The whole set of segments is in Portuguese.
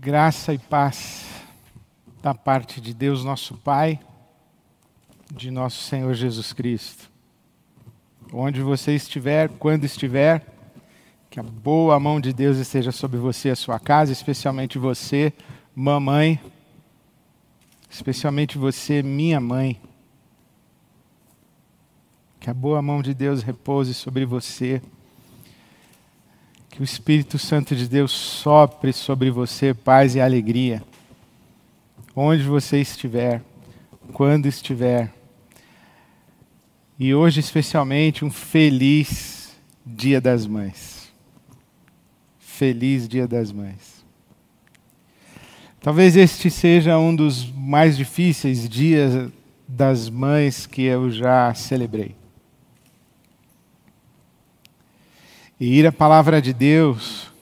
Graça e paz da parte de Deus, nosso Pai, de nosso Senhor Jesus Cristo. Onde você estiver, quando estiver, que a boa mão de Deus esteja sobre você e a sua casa, especialmente você, mamãe, especialmente você, minha mãe. Que a boa mão de Deus repouse sobre você que o Espírito Santo de Deus sopre sobre você paz e alegria. Onde você estiver, quando estiver. E hoje, especialmente, um feliz Dia das Mães. Feliz Dia das Mães. Talvez este seja um dos mais difíceis dias das mães que eu já celebrei. E ir à palavra de Deus,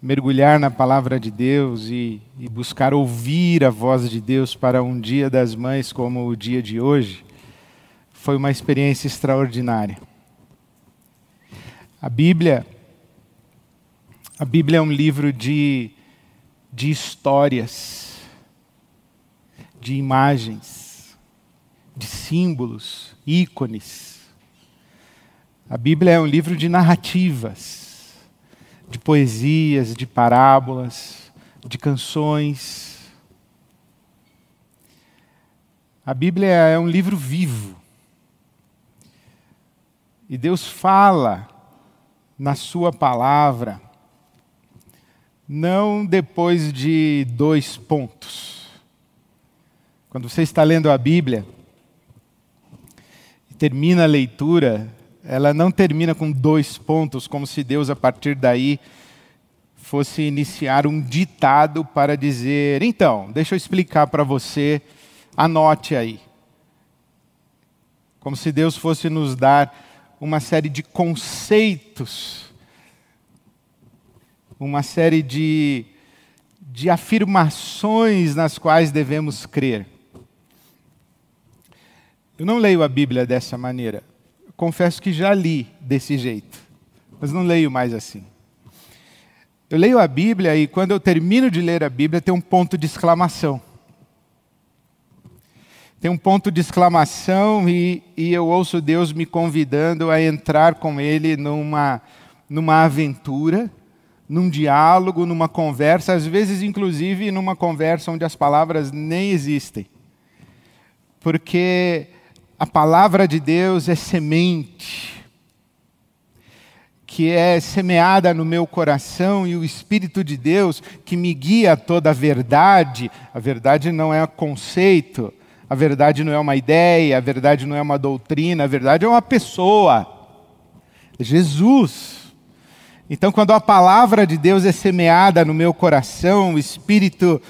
mergulhar na palavra de Deus e, e, buscar ouvir a voz de Deus para um dia das mães como o dia de hoje, foi uma experiência extraordinária. A Bíblia, a Bíblia é um livro de, de histórias, de imagens, de símbolos, ícones a Bíblia é um livro de narrativas, de poesias, de parábolas, de canções. A Bíblia é um livro vivo. E Deus fala na Sua palavra, não depois de dois pontos. Quando você está lendo a Bíblia, e termina a leitura, ela não termina com dois pontos, como se Deus, a partir daí, fosse iniciar um ditado para dizer: então, deixa eu explicar para você, anote aí. Como se Deus fosse nos dar uma série de conceitos, uma série de, de afirmações nas quais devemos crer. Eu não leio a Bíblia dessa maneira confesso que já li desse jeito, mas não leio mais assim. Eu leio a Bíblia e quando eu termino de ler a Bíblia tem um ponto de exclamação. Tem um ponto de exclamação e, e eu ouço Deus me convidando a entrar com Ele numa, numa aventura, num diálogo, numa conversa, às vezes, inclusive, numa conversa onde as palavras nem existem. Porque a palavra de Deus é semente, que é semeada no meu coração, e o Espírito de Deus que me guia a toda a verdade. A verdade não é conceito, a verdade não é uma ideia, a verdade não é uma doutrina, a verdade é uma pessoa. Jesus. Então, quando a palavra de Deus é semeada no meu coração, o Espírito,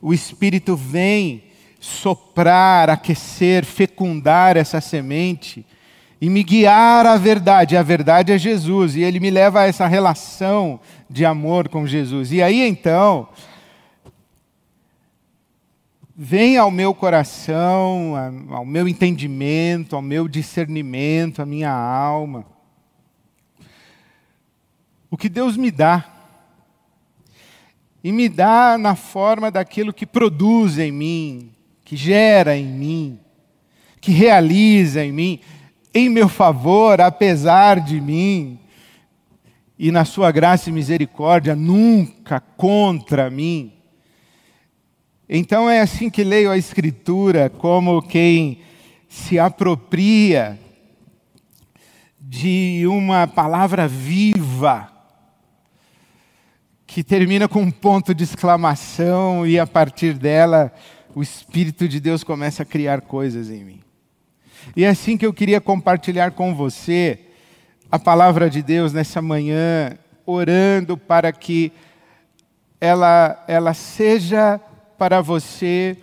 o Espírito vem soprar, aquecer, fecundar essa semente e me guiar à verdade. A verdade é Jesus, e ele me leva a essa relação de amor com Jesus. E aí então, vem ao meu coração, ao meu entendimento, ao meu discernimento, à minha alma, o que Deus me dá. E me dá na forma daquilo que produz em mim, que gera em mim, que realiza em mim, em meu favor, apesar de mim, e na sua graça e misericórdia, nunca contra mim. Então é assim que leio a Escritura, como quem se apropria de uma palavra viva, que termina com um ponto de exclamação e a partir dela o Espírito de Deus começa a criar coisas em mim. E é assim que eu queria compartilhar com você a palavra de Deus nessa manhã, orando para que ela, ela seja para você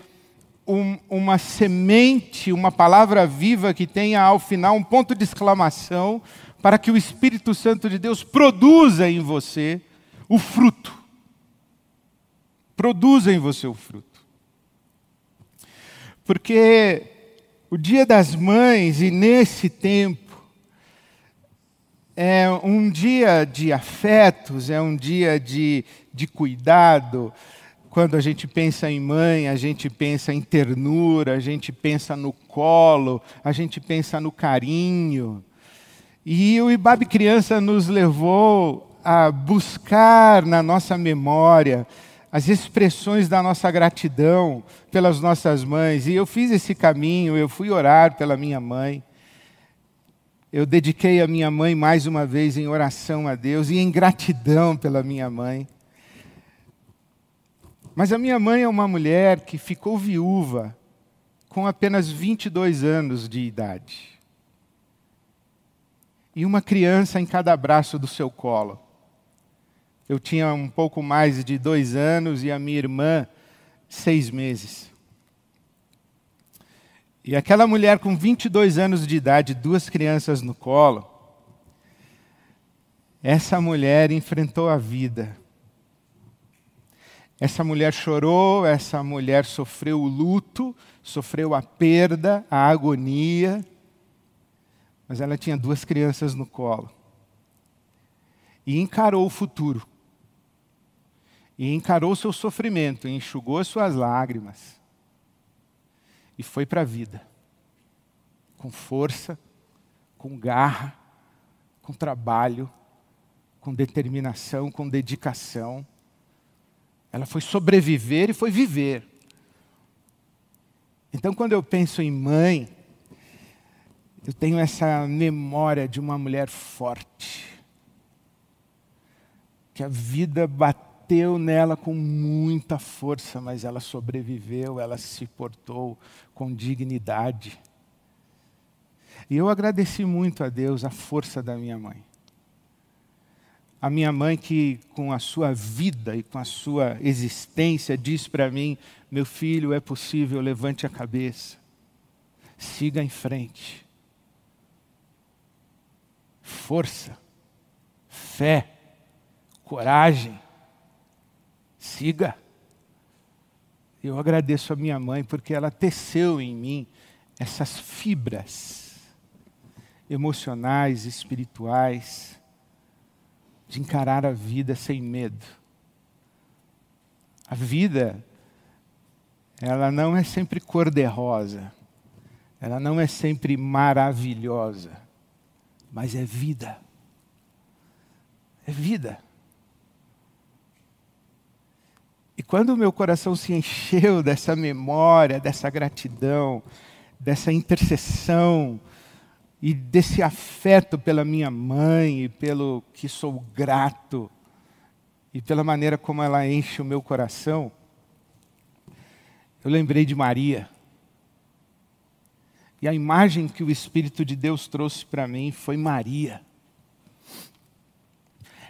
um, uma semente, uma palavra viva que tenha ao final um ponto de exclamação, para que o Espírito Santo de Deus produza em você o fruto. Produza em você o fruto. Porque o Dia das Mães, e nesse tempo, é um dia de afetos, é um dia de, de cuidado, quando a gente pensa em mãe, a gente pensa em ternura, a gente pensa no colo, a gente pensa no carinho. E o Ibabe Criança nos levou a buscar na nossa memória as expressões da nossa gratidão pelas nossas mães. E eu fiz esse caminho, eu fui orar pela minha mãe. Eu dediquei a minha mãe mais uma vez em oração a Deus e em gratidão pela minha mãe. Mas a minha mãe é uma mulher que ficou viúva com apenas 22 anos de idade. E uma criança em cada braço do seu colo. Eu tinha um pouco mais de dois anos e a minha irmã, seis meses. E aquela mulher com 22 anos de idade, duas crianças no colo, essa mulher enfrentou a vida essa mulher chorou, essa mulher sofreu o luto, sofreu a perda, a agonia, mas ela tinha duas crianças no colo. E encarou o futuro. E encarou seu sofrimento, e enxugou suas lágrimas. E foi para a vida. Com força, com garra, com trabalho, com determinação, com dedicação ela foi sobreviver e foi viver. Então, quando eu penso em mãe, eu tenho essa memória de uma mulher forte, que a vida bateu nela com muita força, mas ela sobreviveu, ela se portou com dignidade. E eu agradeci muito a Deus a força da minha mãe a minha mãe que com a sua vida e com a sua existência diz para mim, meu filho, é possível, levante a cabeça. Siga em frente. Força, fé, coragem. Siga. Eu agradeço a minha mãe porque ela teceu em mim essas fibras emocionais, espirituais, de encarar a vida sem medo. A vida, ela não é sempre cor-de-rosa, ela não é sempre maravilhosa, mas é vida. É vida. E quando o meu coração se encheu dessa memória, dessa gratidão, dessa intercessão, e desse afeto pela minha mãe e pelo que sou grato e pela maneira como ela enche o meu coração, eu lembrei de Maria. E a imagem que o Espírito de Deus trouxe para mim foi Maria.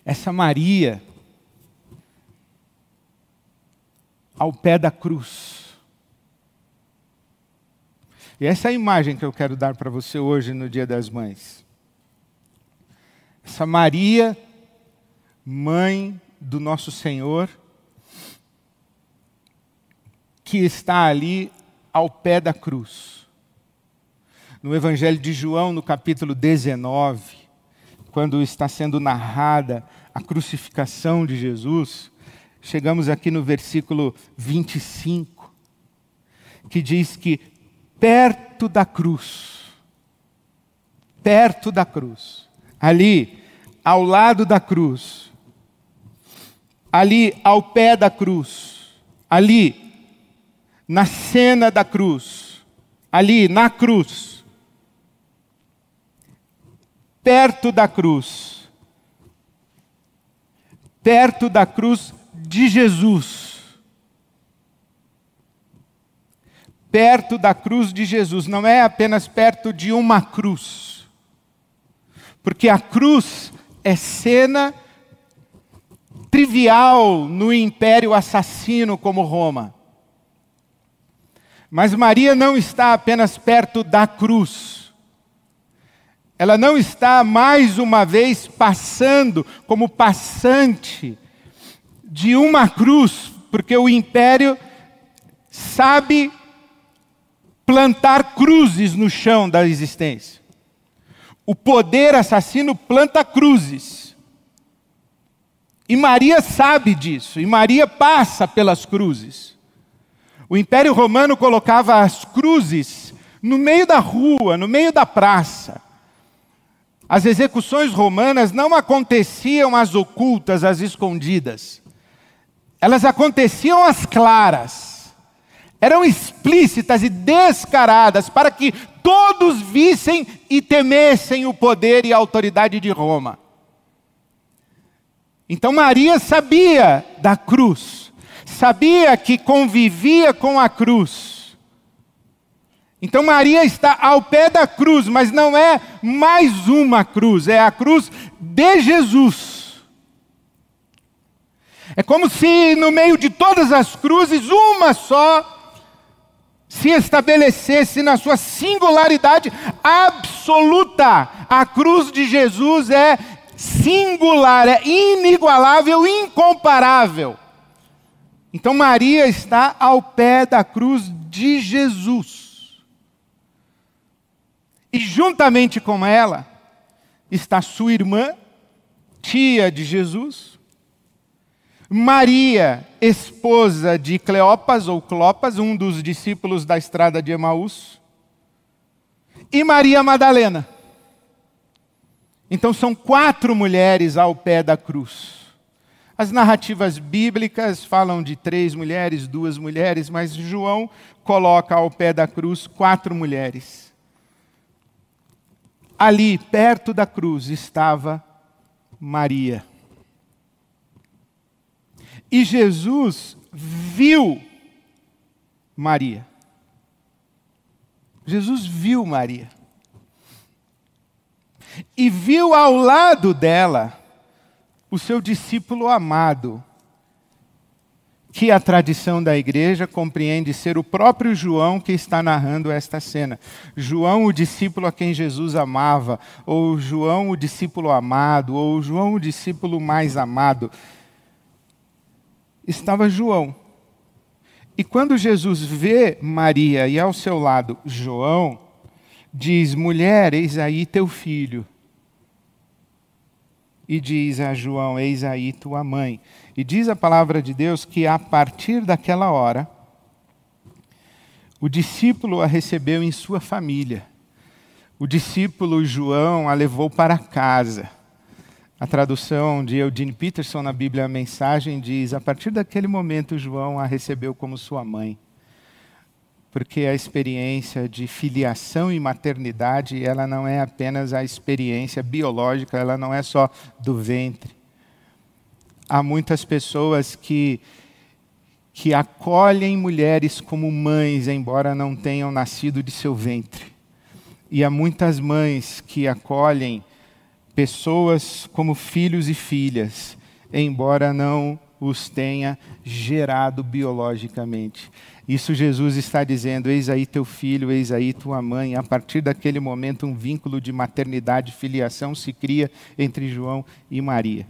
Essa Maria, ao pé da cruz, e essa é a imagem que eu quero dar para você hoje no Dia das Mães. Essa Maria, mãe do nosso Senhor, que está ali ao pé da cruz. No Evangelho de João, no capítulo 19, quando está sendo narrada a crucificação de Jesus, chegamos aqui no versículo 25, que diz que perto da cruz. Perto da cruz. Ali, ao lado da cruz. Ali, ao pé da cruz. Ali, na cena da cruz. Ali, na cruz. Perto da cruz. Perto da cruz de Jesus perto da cruz de Jesus, não é apenas perto de uma cruz. Porque a cruz é cena trivial no império assassino como Roma. Mas Maria não está apenas perto da cruz. Ela não está mais uma vez passando como passante de uma cruz, porque o império sabe plantar cruzes no chão da existência. O poder assassino planta cruzes. E Maria sabe disso, e Maria passa pelas cruzes. O Império Romano colocava as cruzes no meio da rua, no meio da praça. As execuções romanas não aconteciam às ocultas, às escondidas. Elas aconteciam às claras. Eram explícitas e descaradas para que todos vissem e temessem o poder e a autoridade de Roma. Então Maria sabia da cruz, sabia que convivia com a cruz. Então Maria está ao pé da cruz, mas não é mais uma cruz, é a cruz de Jesus. É como se no meio de todas as cruzes, uma só se estabelecesse na sua singularidade absoluta. A cruz de Jesus é singular, é inigualável, incomparável. Então Maria está ao pé da cruz de Jesus. E juntamente com ela está sua irmã, tia de Jesus, Maria, esposa de Cleopas ou Clopas, um dos discípulos da estrada de Emaús, e Maria Madalena. Então são quatro mulheres ao pé da cruz. As narrativas bíblicas falam de três mulheres, duas mulheres, mas João coloca ao pé da cruz quatro mulheres. Ali, perto da cruz, estava Maria. E Jesus viu Maria. Jesus viu Maria e viu ao lado dela o seu discípulo amado, que a tradição da igreja compreende ser o próprio João que está narrando esta cena. João, o discípulo a quem Jesus amava, ou João, o discípulo amado, ou João, o discípulo mais amado. Estava João. E quando Jesus vê Maria e ao seu lado João, diz: Mulher, eis aí teu filho. E diz a João: Eis aí tua mãe. E diz a palavra de Deus que a partir daquela hora, o discípulo a recebeu em sua família. O discípulo João a levou para casa. A tradução de Eugene Peterson na Bíblia a Mensagem diz: a partir daquele momento, João a recebeu como sua mãe porque a experiência de filiação e maternidade, ela não é apenas a experiência biológica, ela não é só do ventre. Há muitas pessoas que que acolhem mulheres como mães, embora não tenham nascido de seu ventre. E há muitas mães que acolhem pessoas como filhos e filhas, embora não os tenha gerado biologicamente. Isso Jesus está dizendo: eis aí teu filho, eis aí tua mãe. A partir daquele momento, um vínculo de maternidade e filiação se cria entre João e Maria.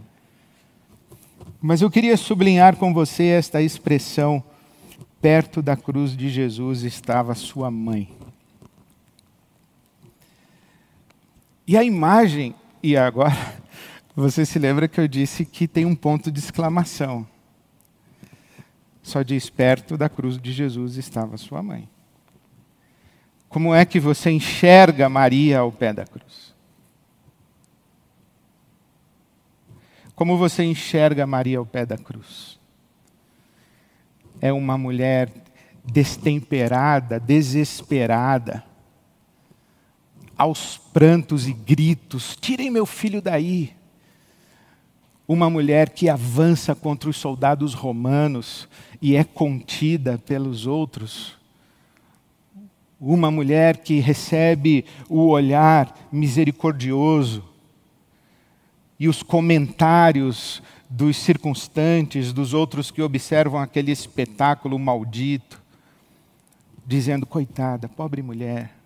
Mas eu queria sublinhar com você esta expressão: perto da cruz de Jesus estava sua mãe. E a imagem, e agora, você se lembra que eu disse que tem um ponto de exclamação só diz: perto da cruz de Jesus estava sua mãe. Como é que você enxerga Maria ao pé da cruz? Como você enxerga Maria ao pé da cruz? É uma mulher destemperada, desesperada, aos prantos e gritos: tirem meu filho daí uma mulher que avança contra os soldados romanos e é contida pelos outros. Uma mulher que recebe o olhar misericordioso e os comentários dos circunstantes, dos outros que observam aquele espetáculo maldito, dizendo: coitada, pobre mulher.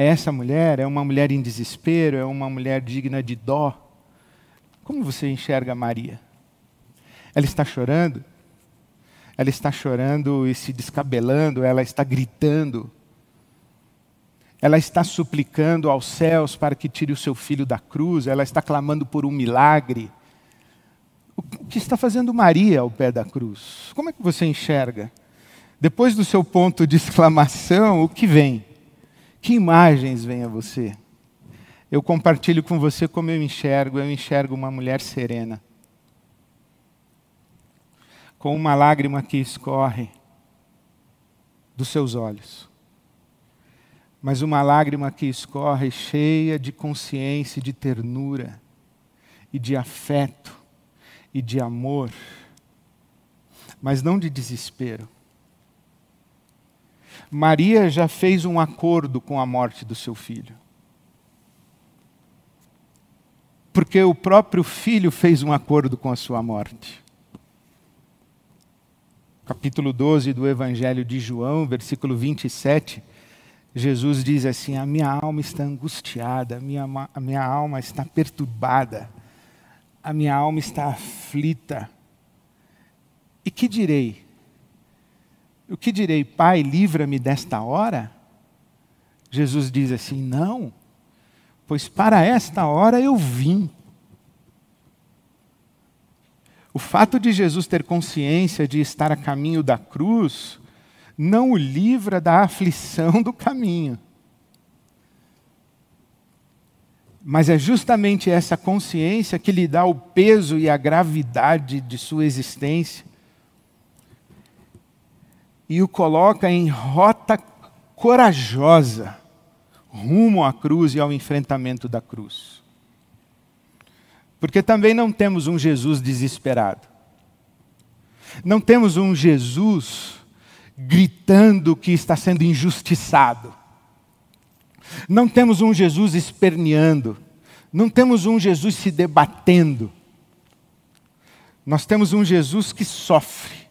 Essa mulher é uma mulher em desespero, é uma mulher digna de dó. Como você enxerga Maria? Ela está chorando? Ela está chorando e se descabelando, ela está gritando. Ela está suplicando aos céus para que tire o seu filho da cruz, ela está clamando por um milagre. O que está fazendo Maria ao pé da cruz? Como é que você enxerga? Depois do seu ponto de exclamação, o que vem? Que imagens vêm a você? Eu compartilho com você como eu enxergo. Eu enxergo uma mulher serena, com uma lágrima que escorre dos seus olhos, mas uma lágrima que escorre cheia de consciência, de ternura e de afeto e de amor, mas não de desespero. Maria já fez um acordo com a morte do seu filho. Porque o próprio filho fez um acordo com a sua morte. Capítulo 12 do Evangelho de João, versículo 27, Jesus diz assim: A minha alma está angustiada, a minha, a minha alma está perturbada a minha alma está aflita. E que direi? O que direi, Pai, livra-me desta hora? Jesus diz assim: Não, pois para esta hora eu vim. O fato de Jesus ter consciência de estar a caminho da cruz não o livra da aflição do caminho. Mas é justamente essa consciência que lhe dá o peso e a gravidade de sua existência e o coloca em rota corajosa rumo à cruz e ao enfrentamento da cruz. Porque também não temos um Jesus desesperado. Não temos um Jesus gritando que está sendo injustiçado. Não temos um Jesus esperneando, não temos um Jesus se debatendo. Nós temos um Jesus que sofre.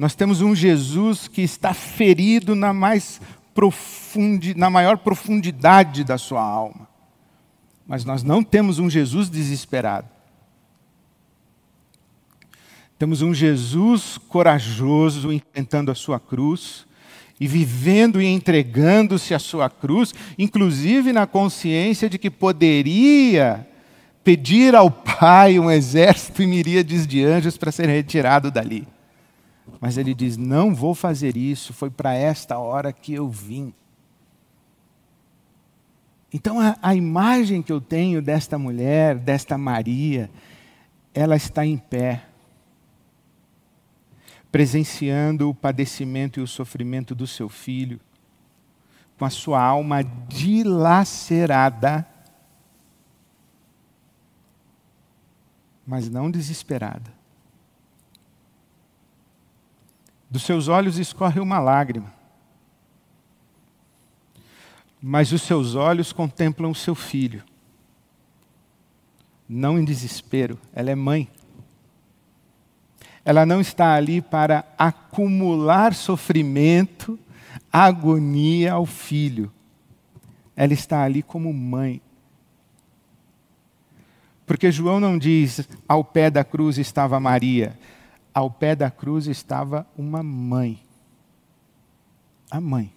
Nós temos um Jesus que está ferido na mais profundi, na maior profundidade da sua alma. Mas nós não temos um Jesus desesperado. Temos um Jesus corajoso enfrentando a sua cruz, e vivendo e entregando-se à sua cruz, inclusive na consciência de que poderia pedir ao Pai um exército e miríades de anjos para ser retirado dali. Mas ele diz: Não vou fazer isso, foi para esta hora que eu vim. Então, a, a, imagem que eu tenho desta mulher, desta Maria, ela está em pé presenciando o padecimento e o sofrimento do seu filho, com a sua alma dilacerada, mas não desesperada. Dos seus olhos escorre uma lágrima, mas os seus olhos contemplam o seu filho, não em desespero, ela é mãe ela não está ali para acumular sofrimento, agonia ao filho. Ela está ali como mãe. Porque João não diz ao pé da cruz estava Maria, ao pé da cruz estava uma mãe. A mãe.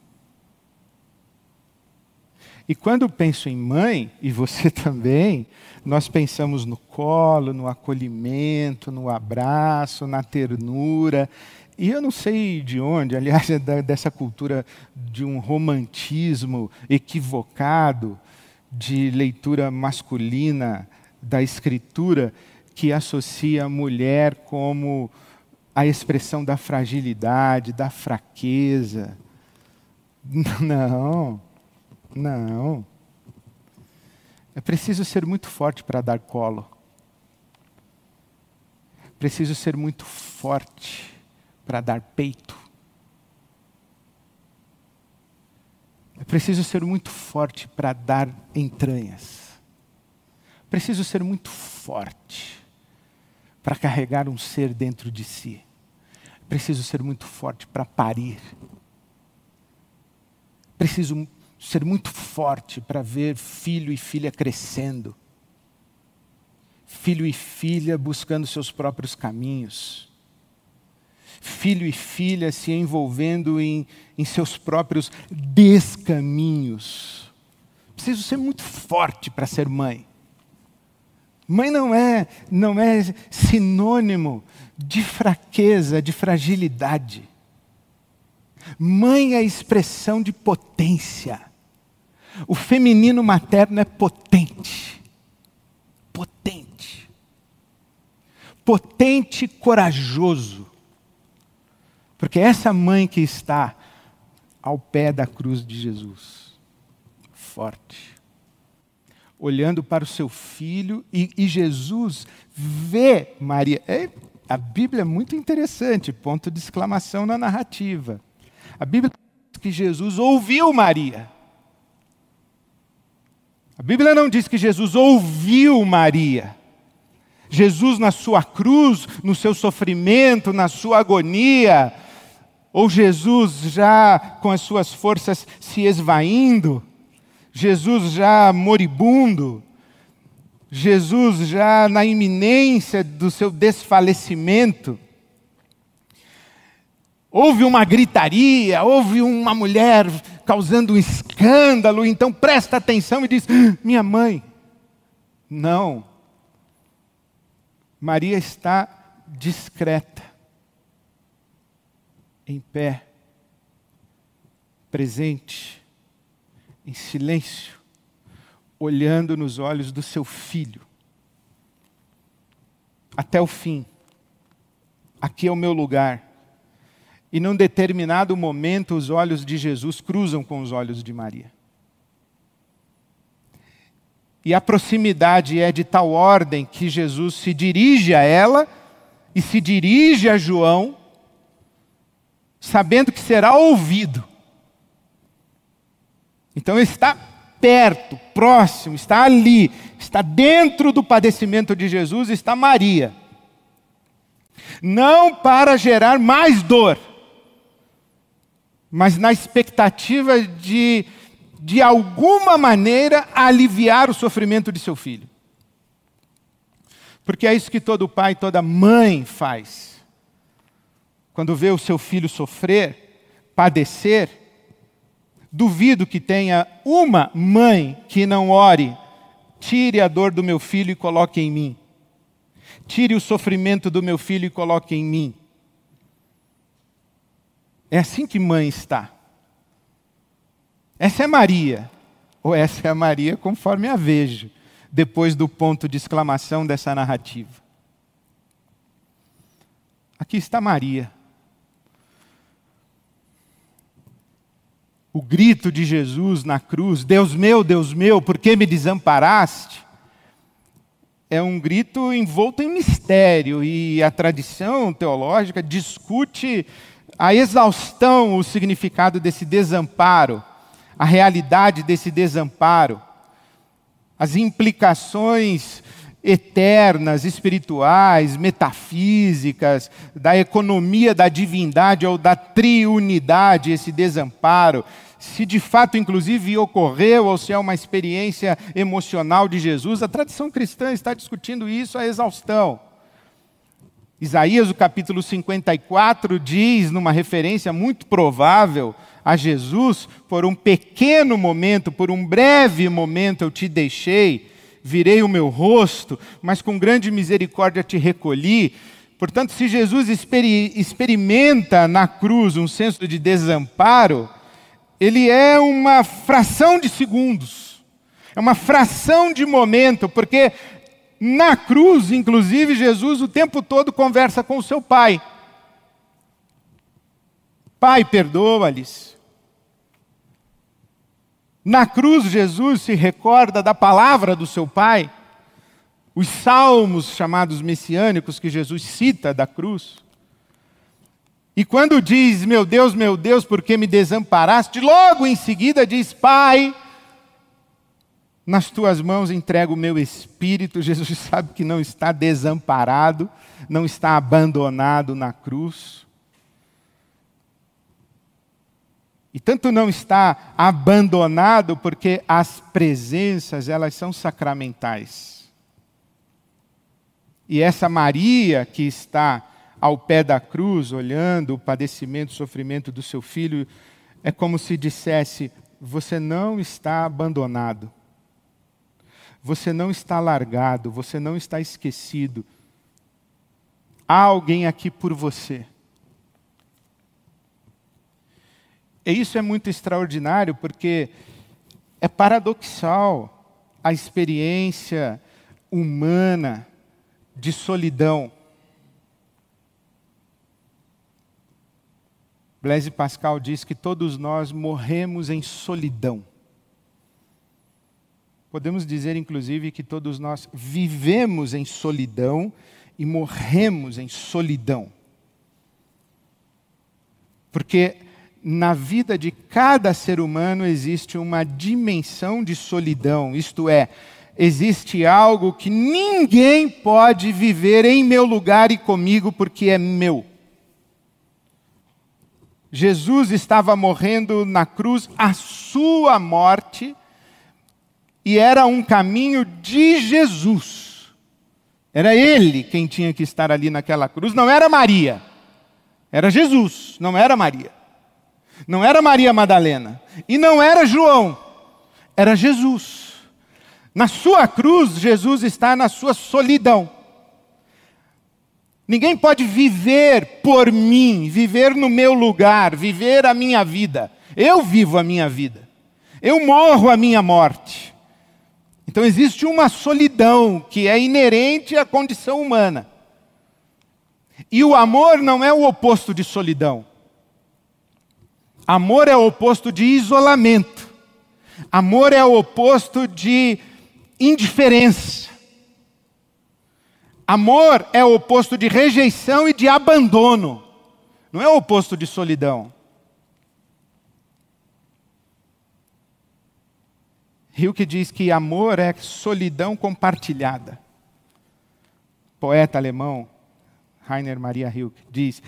E quando penso em mãe, e você também, nós pensamos no colo, no acolhimento, no abraço, na ternura. E eu não sei de onde, aliás, é dessa cultura de um romantismo equivocado de leitura masculina da escritura que associa a mulher como a expressão da fragilidade, da fraqueza. Não, não. É preciso ser muito forte para dar colo. Preciso ser muito forte para dar peito. É preciso ser muito forte para dar entranhas. Preciso ser muito forte para carregar um ser dentro de si. Preciso ser muito forte para parir. Preciso ser muito forte para ver filho e filha crescendo, filho e filha buscando seus próprios caminhos, filho e filha se envolvendo em, em seus próprios descaminhos. Preciso ser muito forte para ser mãe. Mãe não é, não é sinônimo de fraqueza, de fragilidade. Mãe é expressão de potência. O feminino materno é potente. Potente. Potente corajoso. Porque é essa mãe que está ao pé da cruz de Jesus, forte, olhando para o seu filho, e, e Jesus vê Maria. É, a Bíblia é muito interessante, ponto de exclamação na narrativa. A Bíblia diz que Jesus ouviu Maria. A Bíblia não diz que Jesus ouviu Maria. Jesus, na sua cruz, no seu sofrimento, na sua agonia, ou Jesus já com as suas forças se esvaindo, Jesus já moribundo, Jesus já na iminência do seu desfalecimento. Houve uma gritaria, houve uma mulher causando um escândalo, então presta atenção e diz: Minha mãe. Não. Maria está discreta em pé, presente, em silêncio, olhando nos olhos do seu filho, até o fim. Aqui é o meu lugar. E num determinado momento, os olhos de Jesus cruzam com os olhos de Maria. E a proximidade é de tal ordem que Jesus se dirige a ela e se dirige a João sabendo que será ouvido. Então está perto, próximo, está ali, está dentro do padecimento de Jesus, está Maria. Não para gerar mais dor, mas na expectativa de, de alguma maneira, aliviar o sofrimento de seu filho. Porque é isso que todo pai, toda mãe faz quando vê o seu filho sofrer, padecer, duvido que tenha uma mãe que não ore, tire a dor do meu filho e coloque em mim. Tire o sofrimento do meu filho e coloque em mim. É assim que mãe está. Essa é Maria, ou essa é a Maria conforme a vejo, depois do ponto de exclamação dessa narrativa. Aqui está Maria. O grito de Jesus na cruz: Deus meu, Deus meu, por que me desamparaste? É um grito envolto em mistério e a tradição teológica discute a exaustão o significado desse desamparo, a realidade desse desamparo, as implicações eternas, espirituais, metafísicas, da economia da divindade ou da triunidade, esse desamparo, se de fato, inclusive, ocorreu ou se é uma experiência emocional de Jesus, a tradição cristã está discutindo isso à exaustão. Isaías, o capítulo 54, diz, numa referência muito provável a Jesus: por um pequeno momento, por um breve momento eu te deixei virei o meu rosto, mas com grande misericórdia te recolhi. Portanto, se Jesus experi experimenta na cruz um senso de desamparo, ele é uma fração de segundos, é uma fração de momento, porque na cruz, inclusive, Jesus o tempo todo conversa com o seu pai. Pai, perdoa-lhes, na cruz, Jesus se recorda da palavra do seu Pai, os salmos chamados messiânicos que Jesus cita da cruz. E quando diz, meu Deus, meu Deus, por que me desamparaste? Logo em seguida diz, Pai, nas tuas mãos entrego o meu espírito. Jesus sabe que não está desamparado, não está abandonado na cruz. E tanto não está abandonado porque as presenças, elas são sacramentais. E essa Maria que está ao pé da cruz, olhando o padecimento, o sofrimento do seu filho, é como se dissesse: você não está abandonado. Você não está largado, você não está esquecido. Há alguém aqui por você. E isso é muito extraordinário porque é paradoxal a experiência humana de solidão. Blaise Pascal diz que todos nós morremos em solidão. Podemos dizer, inclusive, que todos nós vivemos em solidão e morremos em solidão. Porque na vida de cada ser humano existe uma dimensão de solidão, isto é, existe algo que ninguém pode viver em meu lugar e comigo porque é meu. Jesus estava morrendo na cruz, a sua morte, e era um caminho de Jesus. Era ele quem tinha que estar ali naquela cruz, não era Maria. Era Jesus, não era Maria. Não era Maria Madalena. E não era João. Era Jesus. Na sua cruz, Jesus está na sua solidão. Ninguém pode viver por mim, viver no meu lugar, viver a minha vida. Eu vivo a minha vida. Eu morro a minha morte. Então existe uma solidão que é inerente à condição humana. E o amor não é o oposto de solidão. Amor é o oposto de isolamento. Amor é o oposto de indiferença. Amor é o oposto de rejeição e de abandono, não é o oposto de solidão. Hilke diz que amor é solidão compartilhada. Poeta alemão, Rainer Maria Hilke, diz: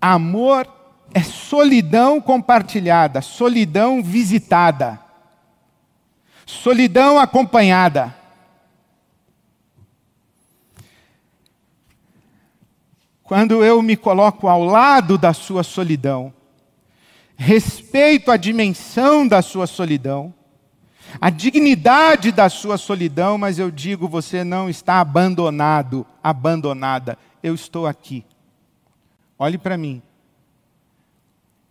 amor é solidão compartilhada, solidão visitada, solidão acompanhada. Quando eu me coloco ao lado da sua solidão, respeito a dimensão da sua solidão, a dignidade da sua solidão, mas eu digo: você não está abandonado, abandonada, eu estou aqui. Olhe para mim.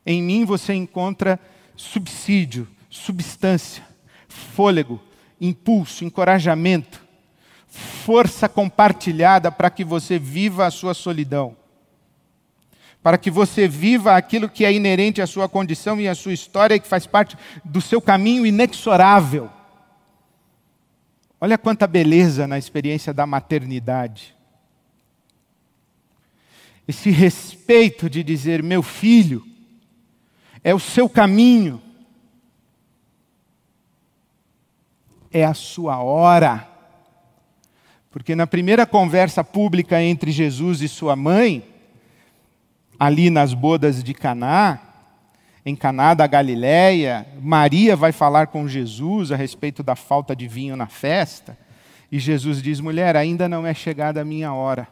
Em mim você encontra subsídio, substância, fôlego, impulso, encorajamento força compartilhada para que você viva a sua solidão. Para que você viva aquilo que é inerente à sua condição e à sua história e que faz parte do seu caminho inexorável. Olha quanta beleza na experiência da maternidade. Esse respeito de dizer, meu filho, é o seu caminho, é a sua hora. Porque na primeira conversa pública entre Jesus e sua mãe, ali nas bodas de Caná, em Caná da Galileia, Maria vai falar com Jesus a respeito da falta de vinho na festa, e Jesus diz: "Mulher, ainda não é chegada a minha hora".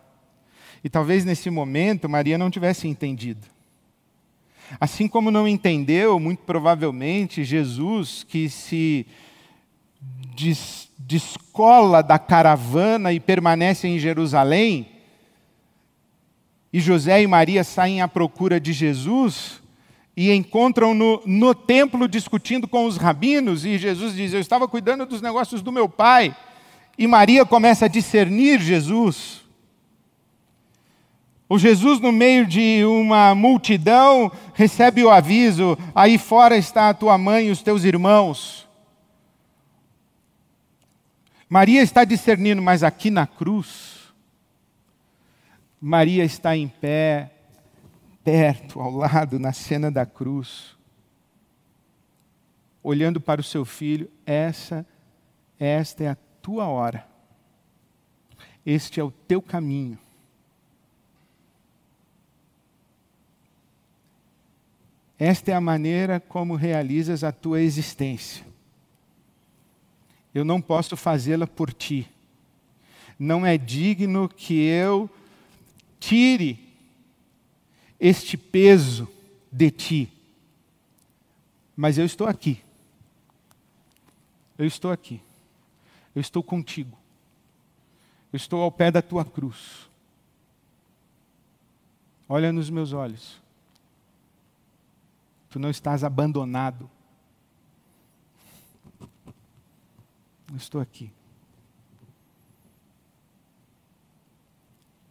E talvez nesse momento Maria não tivesse entendido. Assim como não entendeu, muito provavelmente, Jesus que se des, descola da caravana e permanece em Jerusalém, e José e Maria saem à procura de Jesus e encontram no, no templo discutindo com os rabinos, e Jesus diz: Eu estava cuidando dos negócios do meu pai. E Maria começa a discernir Jesus. O Jesus, no meio de uma multidão, recebe o aviso: aí fora está a tua mãe e os teus irmãos. Maria está discernindo, mas aqui na cruz, Maria está em pé, perto, ao lado, na cena da cruz, olhando para o seu filho, essa, esta é a tua hora. Este é o teu caminho. Esta é a maneira como realizas a tua existência eu não posso fazê-la por ti. Não é digno que eu tire este peso de ti. Mas eu estou aqui. Eu estou aqui. Eu estou contigo. Eu estou ao pé da tua cruz. Olha nos meus olhos. Tu não estás abandonado. Eu estou aqui.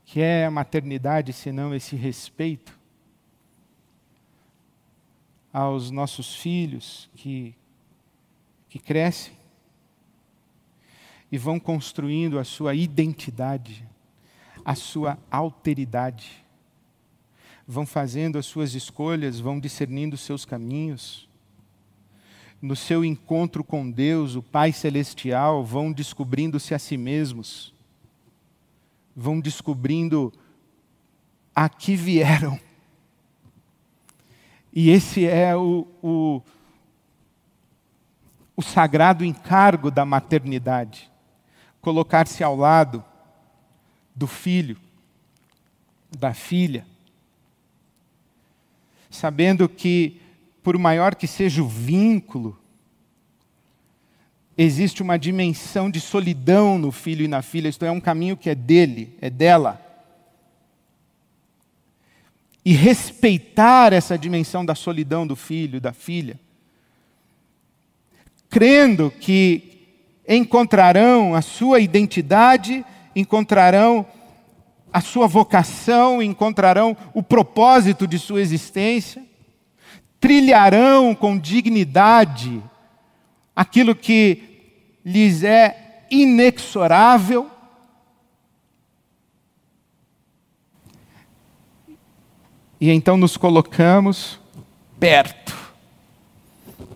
Que é a maternidade senão esse respeito aos nossos filhos que, que crescem e vão construindo a sua identidade, a sua alteridade, vão fazendo as suas escolhas, vão discernindo os seus caminhos. No seu encontro com Deus, o Pai Celestial, vão descobrindo-se a si mesmos, vão descobrindo a que vieram. E esse é o, o, o sagrado encargo da maternidade: colocar-se ao lado do filho, da filha, sabendo que, por maior que seja o vínculo, existe uma dimensão de solidão no filho e na filha, isto é, um caminho que é dele, é dela. E respeitar essa dimensão da solidão do filho, da filha, crendo que encontrarão a sua identidade, encontrarão a sua vocação, encontrarão o propósito de sua existência, trilharão com dignidade aquilo que lhes é inexorável E então nos colocamos perto,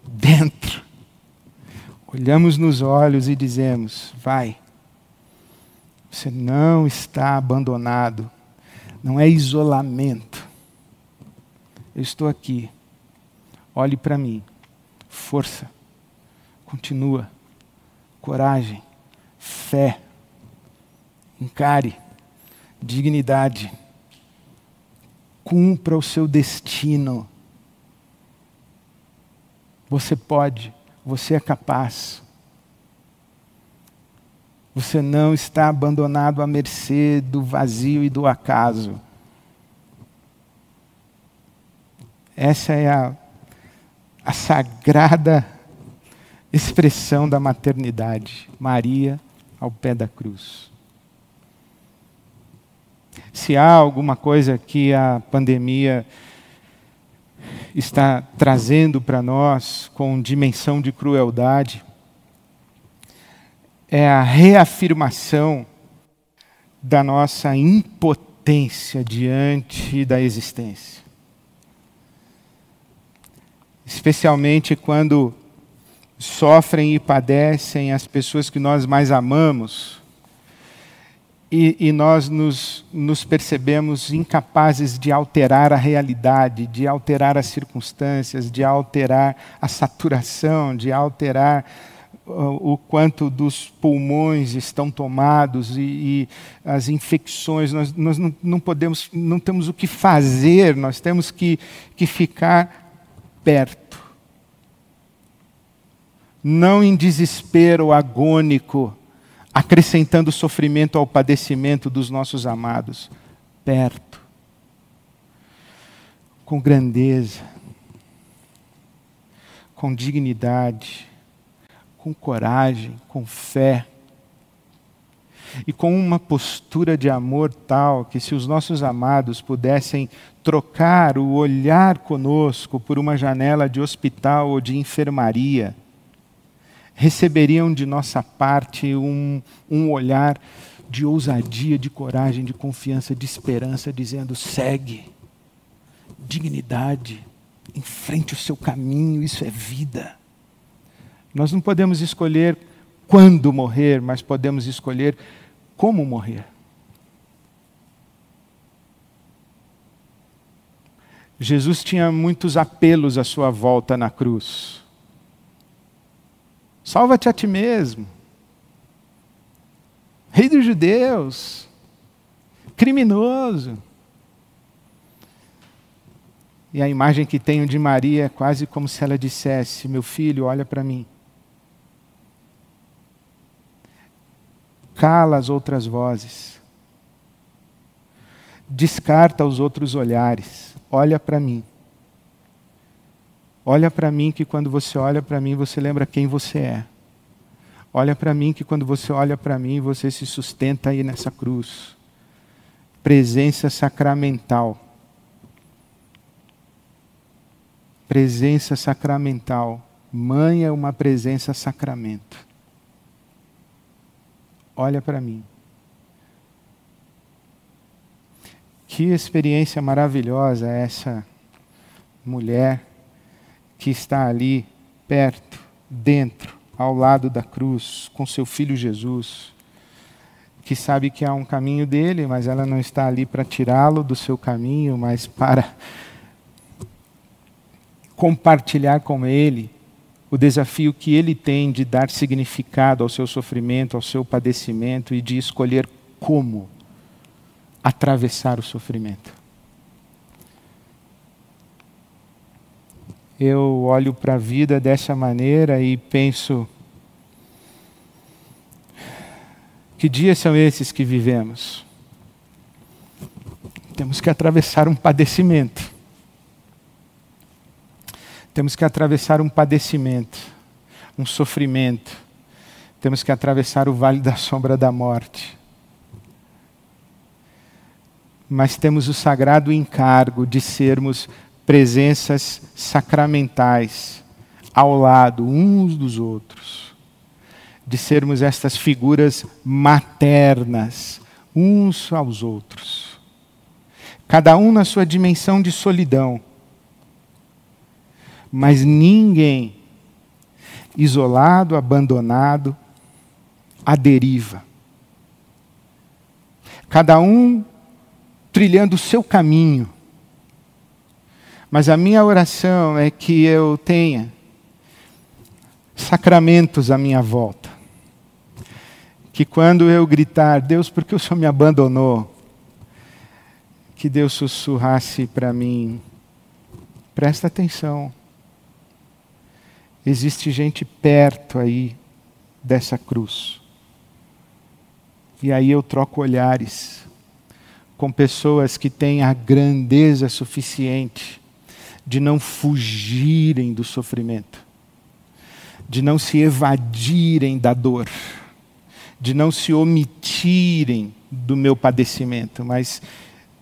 dentro. Olhamos nos olhos e dizemos: Vai, você não está abandonado, não é isolamento. Eu estou aqui. Olhe para mim. Força. Continua. Coragem. Fé. Encare. Dignidade cumpra o seu destino. Você pode, você é capaz. Você não está abandonado à mercê do vazio e do acaso. Essa é a, a sagrada expressão da maternidade. Maria ao pé da cruz. Se há alguma coisa que a pandemia está trazendo para nós com dimensão de crueldade, é a reafirmação da nossa impotência diante da existência. Especialmente quando sofrem e padecem as pessoas que nós mais amamos, e, e nós nos, nos percebemos incapazes de alterar a realidade, de alterar as circunstâncias, de alterar a saturação, de alterar o quanto dos pulmões estão tomados e, e as infecções, nós, nós não, não, podemos, não temos o que fazer, nós temos que, que ficar perto. Não em desespero agônico, acrescentando sofrimento ao padecimento dos nossos amados, perto, com grandeza, com dignidade, com coragem, com fé, e com uma postura de amor tal que, se os nossos amados pudessem trocar o olhar conosco por uma janela de hospital ou de enfermaria, receberiam de nossa parte um, um olhar de ousadia, de coragem, de confiança, de esperança, dizendo: segue, dignidade, enfrente o seu caminho, isso é vida. Nós não podemos escolher quando morrer, mas podemos escolher como morrer. Jesus tinha muitos apelos à sua volta na cruz. Salva-te a ti mesmo. Rei dos judeus. Criminoso. E a imagem que tenho de Maria é quase como se ela dissesse: Meu filho, olha para mim. Cala as outras vozes. Descarta os outros olhares. Olha para mim. Olha para mim que quando você olha para mim, você lembra quem você é. Olha para mim que quando você olha para mim, você se sustenta aí nessa cruz. Presença sacramental. Presença sacramental. Mãe é uma presença sacramento. Olha para mim. Que experiência maravilhosa essa mulher que está ali perto, dentro, ao lado da cruz, com seu filho Jesus, que sabe que há um caminho dele, mas ela não está ali para tirá-lo do seu caminho, mas para compartilhar com ele o desafio que ele tem de dar significado ao seu sofrimento, ao seu padecimento e de escolher como atravessar o sofrimento. Eu olho para a vida dessa maneira e penso: que dias são esses que vivemos? Temos que atravessar um padecimento temos que atravessar um padecimento, um sofrimento. Temos que atravessar o vale da sombra da morte. Mas temos o sagrado encargo de sermos presenças sacramentais ao lado uns dos outros. De sermos estas figuras maternas uns aos outros. Cada um na sua dimensão de solidão mas ninguém isolado, abandonado, à deriva. Cada um trilhando o seu caminho. Mas a minha oração é que eu tenha sacramentos à minha volta. Que quando eu gritar, Deus, por que o Senhor me abandonou? Que Deus sussurrasse para mim, presta atenção. Existe gente perto aí dessa cruz. E aí eu troco olhares com pessoas que têm a grandeza suficiente de não fugirem do sofrimento, de não se evadirem da dor, de não se omitirem do meu padecimento, mas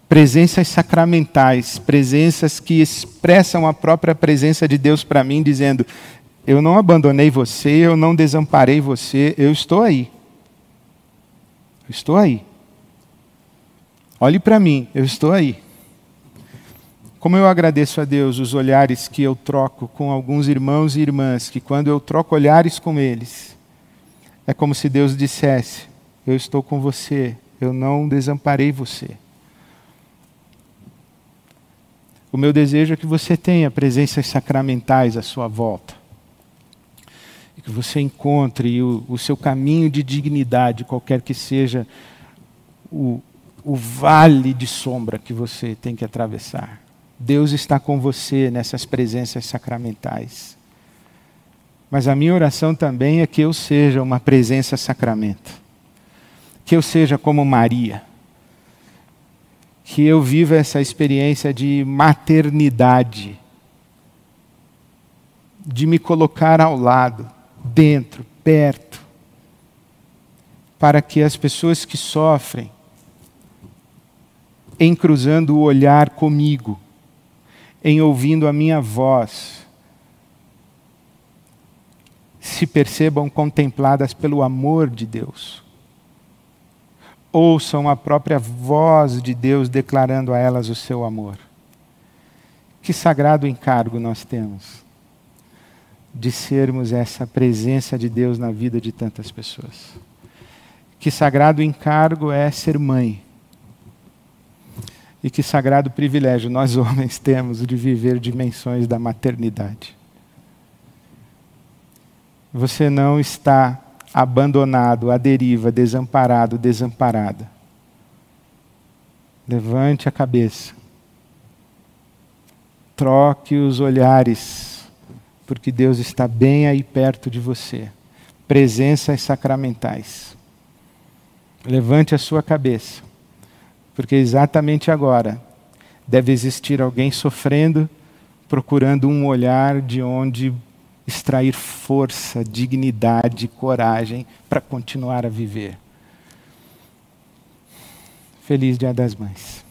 presenças sacramentais, presenças que expressam a própria presença de Deus para mim, dizendo: eu não abandonei você, eu não desamparei você, eu estou aí. Eu estou aí. Olhe para mim, eu estou aí. Como eu agradeço a Deus os olhares que eu troco com alguns irmãos e irmãs, que quando eu troco olhares com eles, é como se Deus dissesse: Eu estou com você, eu não desamparei você. O meu desejo é que você tenha presenças sacramentais à sua volta que você encontre o, o seu caminho de dignidade, qualquer que seja o, o vale de sombra que você tem que atravessar. Deus está com você nessas presenças sacramentais. Mas a minha oração também é que eu seja uma presença sacramento. Que eu seja como Maria. Que eu viva essa experiência de maternidade. De me colocar ao lado dentro, perto, para que as pessoas que sofrem, em cruzando o olhar comigo, em ouvindo a minha voz, se percebam contempladas pelo amor de Deus. Ouçam a própria voz de Deus declarando a elas o seu amor. Que sagrado encargo nós temos de sermos essa presença de Deus na vida de tantas pessoas. Que sagrado encargo é ser mãe. E que sagrado privilégio nós homens temos de viver dimensões da maternidade. Você não está abandonado, à deriva, desamparado, desamparada. Levante a cabeça. Troque os olhares porque Deus está bem aí perto de você. Presenças sacramentais. levante a sua cabeça, porque exatamente agora deve existir alguém sofrendo, procurando um olhar de onde extrair força, dignidade, coragem para continuar a viver. Feliz Dia das Mães.